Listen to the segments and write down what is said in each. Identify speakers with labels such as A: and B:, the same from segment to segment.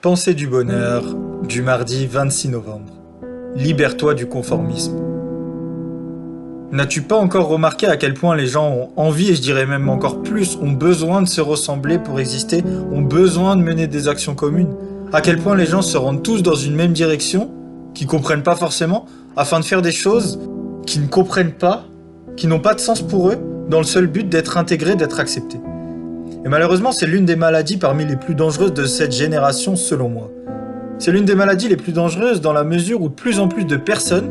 A: Pensée du bonheur du mardi 26 novembre. Libère-toi du conformisme. N'as-tu pas encore remarqué à quel point les gens ont envie, et je dirais même encore plus, ont besoin de se ressembler pour exister, ont besoin de mener des actions communes? À quel point les gens se rendent tous dans une même direction, qui comprennent pas forcément, afin de faire des choses qu'ils ne comprennent pas, qui n'ont pas de sens pour eux, dans le seul but d'être intégrés, d'être acceptés? Et malheureusement, c'est l'une des maladies parmi les plus dangereuses de cette génération, selon moi. C'est l'une des maladies les plus dangereuses dans la mesure où plus en plus de personnes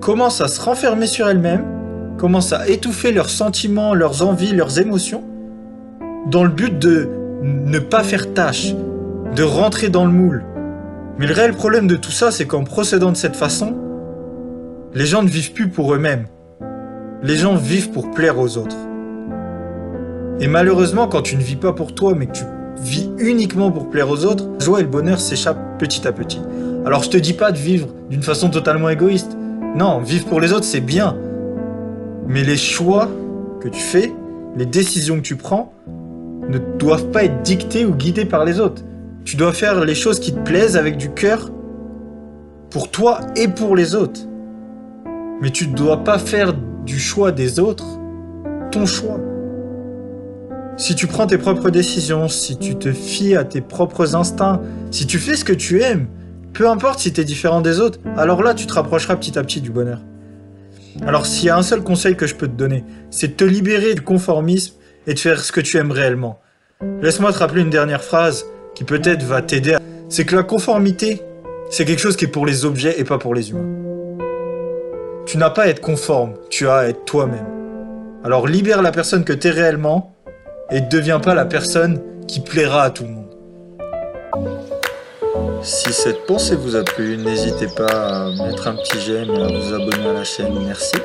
A: commencent à se renfermer sur elles-mêmes, commencent à étouffer leurs sentiments, leurs envies, leurs émotions, dans le but de ne pas faire tâche, de rentrer dans le moule. Mais le réel problème de tout ça, c'est qu'en procédant de cette façon, les gens ne vivent plus pour eux-mêmes. Les gens vivent pour plaire aux autres. Et malheureusement, quand tu ne vis pas pour toi, mais que tu vis uniquement pour plaire aux autres, la joie et le bonheur s'échappent petit à petit. Alors je te dis pas de vivre d'une façon totalement égoïste. Non, vivre pour les autres, c'est bien. Mais les choix que tu fais, les décisions que tu prends, ne doivent pas être dictées ou guidées par les autres. Tu dois faire les choses qui te plaisent avec du cœur pour toi et pour les autres. Mais tu ne dois pas faire du choix des autres ton choix. Si tu prends tes propres décisions, si tu te fies à tes propres instincts, si tu fais ce que tu aimes, peu importe si tu es différent des autres, alors là tu te rapprocheras petit à petit du bonheur. Alors s'il y a un seul conseil que je peux te donner, c'est de te libérer du conformisme et de faire ce que tu aimes réellement. Laisse-moi te rappeler une dernière phrase qui peut-être va t'aider. C'est que la conformité, c'est quelque chose qui est pour les objets et pas pour les humains. Tu n'as pas à être conforme, tu as à être toi-même. Alors libère la personne que tu es réellement et ne deviens pas la personne qui plaira à tout le monde. Si cette pensée vous a plu, n'hésitez pas à mettre un petit j'aime et à vous abonner à la chaîne. Merci.